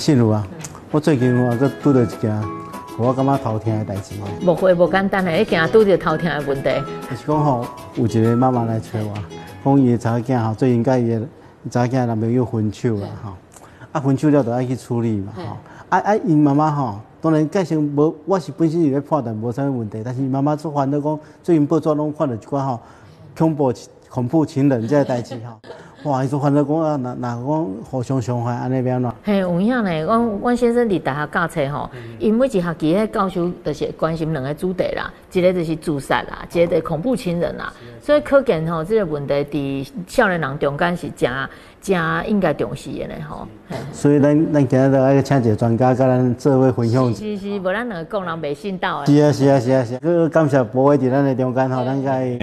哎，信如啊，我最近我搁拄着一件，我感觉头疼的代志。无会无简单的，一件拄着头疼的问题。就是讲吼，有一个妈妈来找我，讲伊的查某囝吼，最近甲伊的查某囝男朋友分手啦吼，啊分手了就爱去处理嘛吼，啊啊因妈妈吼，当然介绍无，我是本身是咧判断无啥物问题，但是妈妈做烦恼讲，最近报纸拢看到一寡吼恐怖恐怖情人这个代志吼。哇！伊说反正讲啊，那那讲互相伤害安尼变喏。嘿，有影呢。阮阮先生伫大学教册吼，因每一学期迄教授就是关心两个主题啦，一个就是自杀啦，一个就是恐怖情人啦。所以可见吼，这个问题伫少年人中间是真真应该重视的呢吼。所以咱咱今日要来请一个专家，甲咱做位分享。是是，无咱两个讲人袂信道的。是啊是啊是啊是。个感谢博伟伫咱的中间吼，咱该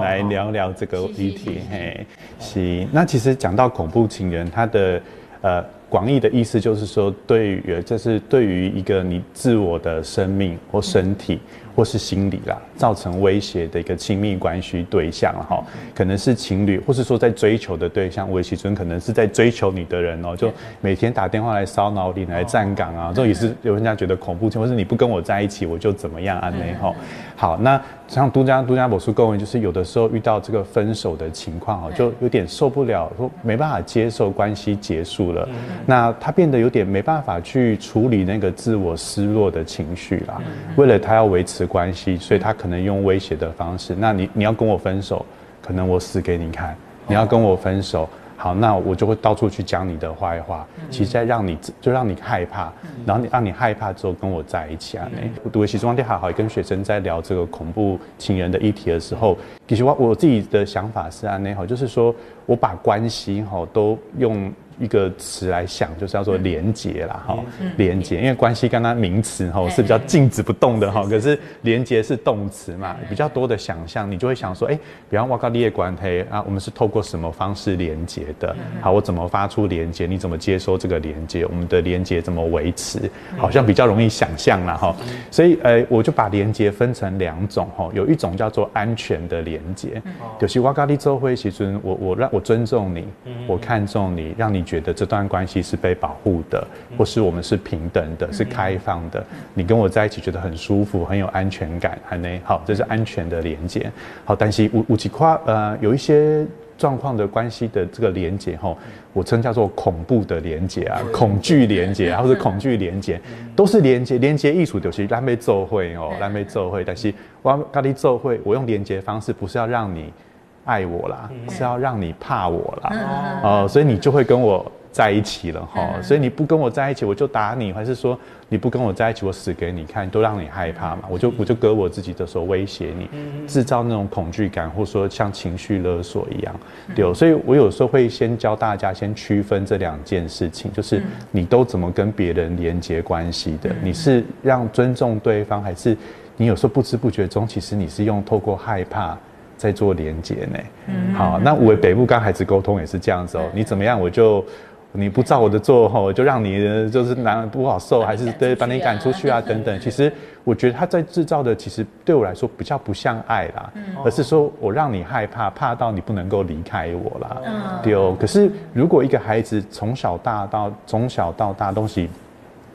来聊聊这个议题。嘿，是。那其实讲到恐怖情人，他的呃广义的意思就是说，对于这是对于一个你自我的生命或身体。或是心理啦，造成威胁的一个亲密关系对象哈，可能是情侣，或是说在追求的对象，韦其尊可能是在追求你的人哦，就每天打电话来骚扰你，来站岗啊，这也是有人家觉得恐怖情，或是你不跟我在一起，我就怎么样啊？内哈，好，那像独家独家某书各位，就是有的时候遇到这个分手的情况哦，就有点受不了，说没办法接受关系结束了，那他变得有点没办法去处理那个自我失落的情绪啦，为了他要维持。关系，所以他可能用威胁的方式。那你你要跟我分手，可能我死给你看。你要跟我分手，好，那我就会到处去讲你的坏话，其实在让你就让你害怕，然后你让你害怕之后跟我在一起啊。我读习中天好好跟学生在聊这个恐怖情人的议题的时候，其实我我自己的想法是啊，那好，就是说我把关系哈都用。一个词来想，就是叫做连接啦，哈，连接，因为关系跟它名词哈是比较静止不动的哈，可是连接是动词嘛，比较多的想象，你就会想说，哎，比方我告列管黑啊，我们是透过什么方式连接的？好，我怎么发出连接？你怎么接收这个连接？我们的连接怎么维持？好像比较容易想象了哈，所以呃，我就把连接分成两种哈，有一种叫做安全的连接，就是我告你做会其实我我让我尊重你，我看重你，让你。觉得这段关系是被保护的，或是我们是平等的，是开放的。你跟我在一起觉得很舒服，很有安全感，还没好，这是安全的连接。好，但是五五级夸呃有一些状况的关系的这个连接哈，我称叫做恐怖的连接啊，恐惧连接啊，或者恐惧连接，都是连接连接艺术就是让被奏会哦，让被奏会。但是我跟你奏会，我用连接方式不是要让你。爱我啦，是要让你怕我啦，哦，所以你就会跟我在一起了哈。所以你不跟我在一起，我就打你，还是说你不跟我在一起，我死给你看，都让你害怕嘛？我就我就割我自己的手威胁你，制造那种恐惧感，或者说像情绪勒索一样，对。所以我有时候会先教大家先区分这两件事情，就是你都怎么跟别人连接关系的？你是让尊重对方，还是你有时候不知不觉中，其实你是用透过害怕。在做连接呢，好，那我北部跟孩子沟通也是这样子哦。你怎么样，我就你不照我的做吼，就让你就是难不好受，还是对把你赶出去啊等等。其实我觉得他在制造的，其实对我来说比较不像爱啦，而是说我让你害怕，怕到你不能够离开我啦。丢，可是如果一个孩子从小大到从小到大东西。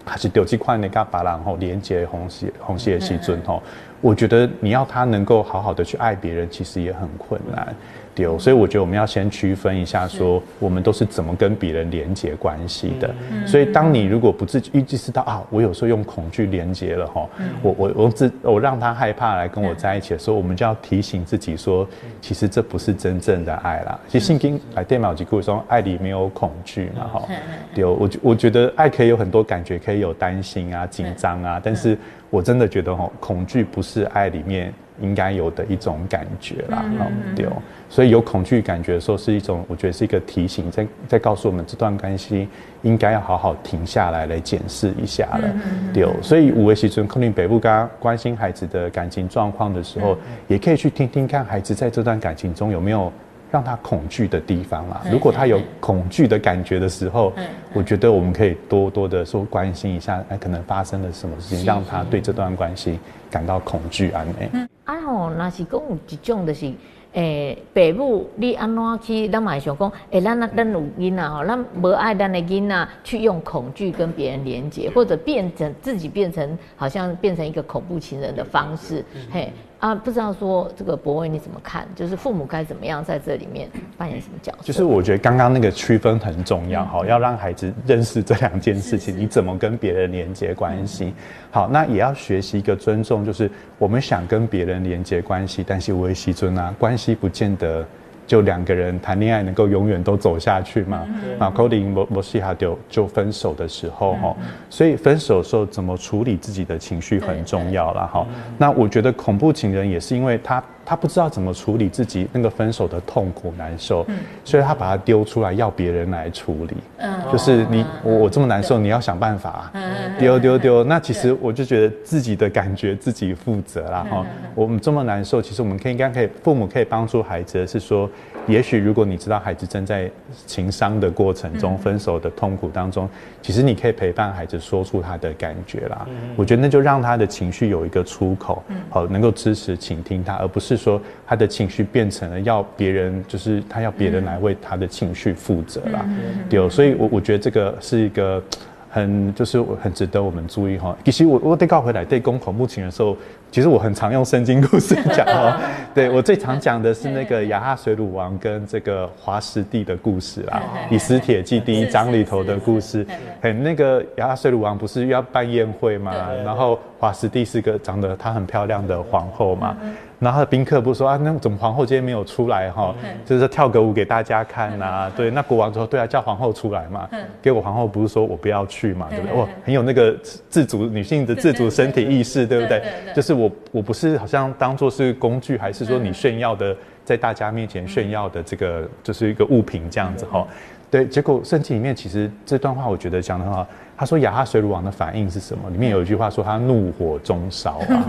还是丢几块那个巴然后连接红血红血细菌吼，我觉得你要他能够好好的去爱别人，其实也很困难。丢，所以我觉得我们要先区分一下，说我们都是怎么跟别人连接关系的。所以，当你如果不自意识到啊，我有时候用恐惧连接了哈，我我我自我让他害怕来跟我在一起的时候，我们就要提醒自己说，其实这不是真正的爱啦。其实圣经来电脑机构说，爱里没有恐惧嘛哈。丢，我我觉得爱可以有很多感觉，可以有担心啊、紧张啊，但是我真的觉得哈，恐惧不是爱里面。应该有的一种感觉啦，对，所以有恐惧感觉的时候，是一种我觉得是一个提醒，在在告诉我们这段关系应该要好好停下来来检视一下了，对，所以五位时尊肯定北部刚关心孩子的感情状况的时候，也可以去听听看孩子在这段感情中有没有让他恐惧的地方啦。如果他有恐惧的感觉的时候，我觉得我们可以多多的说关心一下，哎，可能发生了什么事情，让他对这段关系感到恐惧安慰。啊吼，那是讲有一种就是，诶，爸母你安怎去？咱嘛想讲，诶，咱咱有囡仔吼，咱无爱咱的囡仔去用恐惧跟别人连接，或者变成自己变成好像变成一个恐怖情人的方式，嘿。啊，不知道说这个博威你怎么看？就是父母该怎么样在这里面扮演什么角色？就是我觉得刚刚那个区分很重要，哈，要让孩子认识这两件事情，你怎么跟别人连接关系？好，那也要学习一个尊重，就是我们想跟别人连接关系，但是维系尊啊，关系不见得。就两个人谈恋爱能够永远都走下去嘛？那 Cody 摩摩西哈就就分手的时候哈，所以分手的时候怎么处理自己的情绪很重要了哈。那我觉得恐怖情人也是因为他。他不知道怎么处理自己那个分手的痛苦难受，所以他把它丢出来要别人来处理。嗯，就是你我我这么难受，你要想办法啊。丢丢丢，那其实我就觉得自己的感觉自己负责啦哈。我们这么难受，其实我们可以应该可以父母可以帮助孩子的是说，也许如果你知道孩子正在情伤的过程中，分手的痛苦当中，其实你可以陪伴孩子说出他的感觉啦。我觉得那就让他的情绪有一个出口，好能够支持倾听他，而不是。说他的情绪变成了要别人，就是他要别人来为他的情绪负责啦。对，所以我我觉得这个是一个很就是很值得我们注意哈。其实我我得告回来对公恐怖情人的时候。其实我很常用圣经故事讲哦，对我最常讲的是那个亚哈水鲁王跟这个华实帝的故事啦，《以斯帖记》第一章里头的故事。很那个亚哈水鲁王不是要办宴会嘛，然后华实帝是个长得她很漂亮的皇后嘛，然后宾客不是说啊，那怎么皇后今天没有出来哈？就是跳个舞给大家看呐。对，那国王说对啊，叫皇后出来嘛。给我皇后不是说我不要去嘛，对不对？哇，很有那个自主女性的自主身体意识，对不对？就是我。我不是好像当做是工具，还是说你炫耀的，在大家面前炫耀的这个就是一个物品这样子哈？对，结果圣经里面其实这段话我觉得讲的很好。他说亚哈水乳王的反应是什么？里面有一句话说他怒火中烧啊，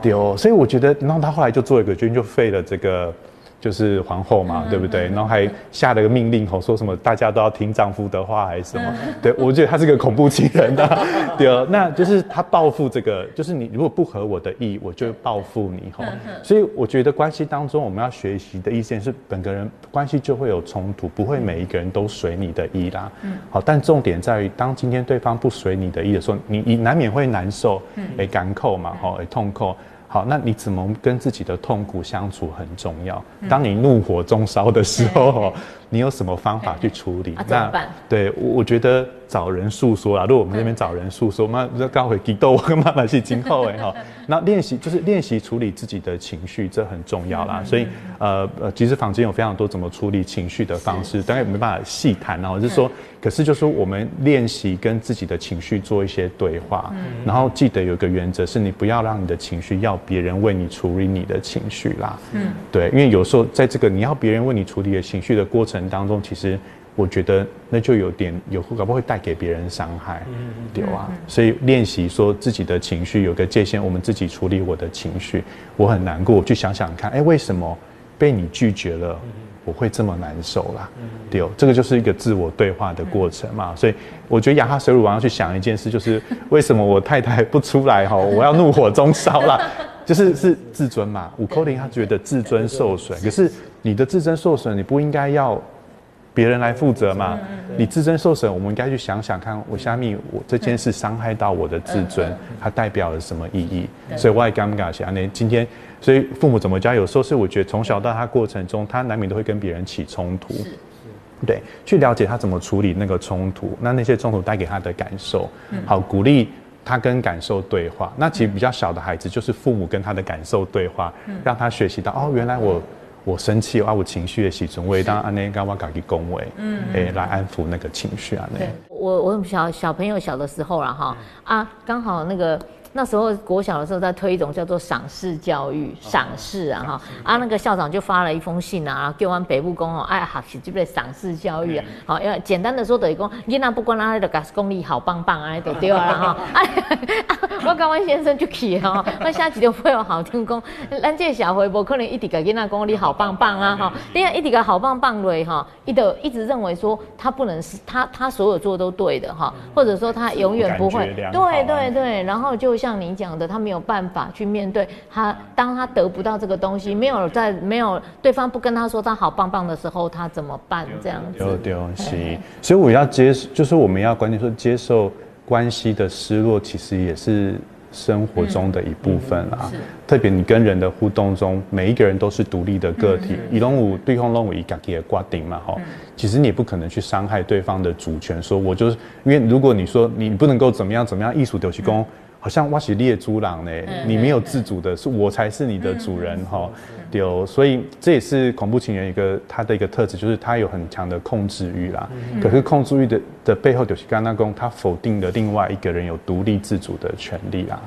丢哦。所以我觉得，然后他后来就做一个决定，就废了这个。就是皇后嘛，对不对？然后还下了个命令，吼，说什么大家都要听丈夫的话，还是什么？对我觉得他是个恐怖情人的，对那就是他报复这个，就是你如果不合我的意，我就报复你，吼。所以我觉得关系当中我们要学习的意见是，本个人关系就会有冲突，不会每一个人都随你的意啦。嗯。好，但重点在于，当今天对方不随你的意的时候，你你难免会难受，哎，感扣嘛，吼，哎，痛扣。好，那你怎么跟自己的痛苦相处很重要。当你怒火中烧的时候，你有什么方法去处理？那对，我觉得。找人诉说啊，如果我们这边找人诉说，那那刚回激动，我跟妈妈是今后哎 哈。那练习就是练习处理自己的情绪，这很重要啦。所以呃呃，其实坊间有非常多怎么处理情绪的方式，当然没办法细谈啊。我是说，可是就是我们练习跟自己的情绪做一些对话，然后记得有个原则，是你不要让你的情绪要别人为你处理你的情绪啦。嗯，对，因为有时候在这个你要别人为你处理的情绪的过程当中，其实。我觉得那就有点有，搞不会带给别人伤害，对啊。所以练习说自己的情绪有个界限，我们自己处理我的情绪。我很难过，我去想想看，哎，为什么被你拒绝了，我会这么难受啦？对哦，这个就是一个自我对话的过程嘛。所以我觉得亚哈水乳王要去想一件事，就是 为什么我太太不出来哈，我要怒火中烧啦，就是是自尊嘛。五扣零他觉得自尊受损，可是你的自尊受损，你不应该要。别人来负责嘛？你自尊受损，我们应该去想想看，我下面我这件事伤害到我的自尊，它代表了什么意义？所以我也尴尬起来。那今天，所以父母怎么教？有时候是我觉得从小到他过程中，他难免都会跟别人起冲突。对，去了解他怎么处理那个冲突，那那些冲突带给他的感受，好鼓励他跟感受对话。那其实比较小的孩子，就是父母跟他的感受对话，让他学习到哦，原来我。我生气啊，我情绪的时阵，我也当安内跟我家己恭维，嗯，诶，来安抚那个情绪啊。内，我我小小朋友小的时候了哈，啊，刚好那个。那时候国小的时候在推一种叫做赏识教育，赏识啊哈啊那个校长就发了一封信啊，给我们北部公哦，哎好就被赏识教育啊，好因为简单的说等于讲，囡仔不管哪里的功力好棒棒啊，就对了 哈。我跟我先生就去哈，我下几条会有好听讲，咱这小回不可能一直跟囡仔讲你好棒棒啊哈，另外一直个好棒棒嘞哈，一直一直认为说他不能是他他所有做都对的哈，或者说他永远不会，对对对，然后就像。像你讲的，他没有办法去面对他，当他得不到这个东西，没有在没有对方不跟他说他好棒棒的时候，他怎么办？这样子。丢丢西，所以我要接，就是我们要关键说接受关系的失落，其实也是生活中的一部分啦。特别你跟人的互动中，每一个人都是独立的个体。以龙五对方龙五一家己的挂顶嘛，哈，其实你也不可能去伤害对方的主权。说我就是因为如果你说你不能够怎么样怎么样，艺术丢弃公。好像挖起猎猪狼呢，你没有自主的，是我才是你的主人哈。有，所以这也是恐怖情人一个他的一个特质，就是他有很强的控制欲啦。可是控制欲的的背后，就是刚刚讲，他否定了另外一个人有独立自主的权利啦。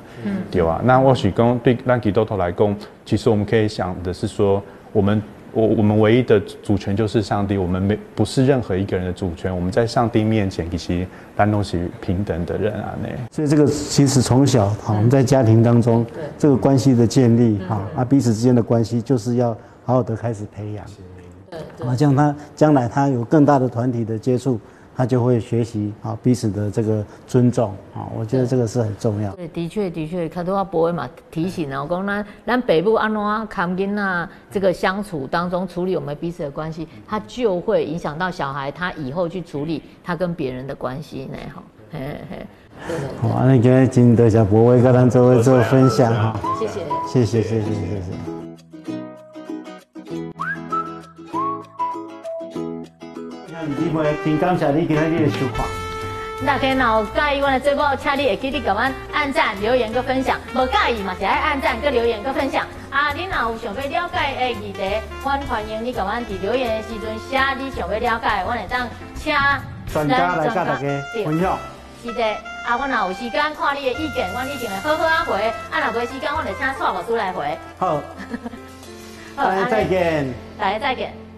对啊，那或许跟对兰吉多头来讲，其实我们可以想的是说，我们。我我们唯一的主权就是上帝，我们没不是任何一个人的主权，我们在上帝面前其实当都是平等的人啊，那。所以这个其实从小哈，我们在家庭当中，这个关系的建立哈，啊彼此之间的关系就是要好好的开始培养，对，啊这样他将来他有更大的团体的接触。他就会学习啊彼此的这个尊重啊，我觉得这个是很重要。对，的确的确，卡多阿伯嘛提醒了，讲咱咱北部安怎康跟那这个相处当中处理我们彼此的关系，他就会影响到小孩他以后去处理他跟别人的关系呢，哈，嘿嘿。好，那今天金德小伯威跟咱做做分享哈，谢谢，谢谢谢谢谢谢。真感谢你今日的收看。大家若介意我的节目，请你会记得给我按赞、留言、个分享。无介意嘛，是爱按赞、跟留言、个分享。啊，你若有想要了解的议题，我欢迎你给我伫留言的时阵写你想要了解，我会当请专家来教大家分享。是的，啊，我若有时间看你的意见，我一定会好好啊回。啊，若无时间，我就请蔡老师来回。好，大家再见。大家再见。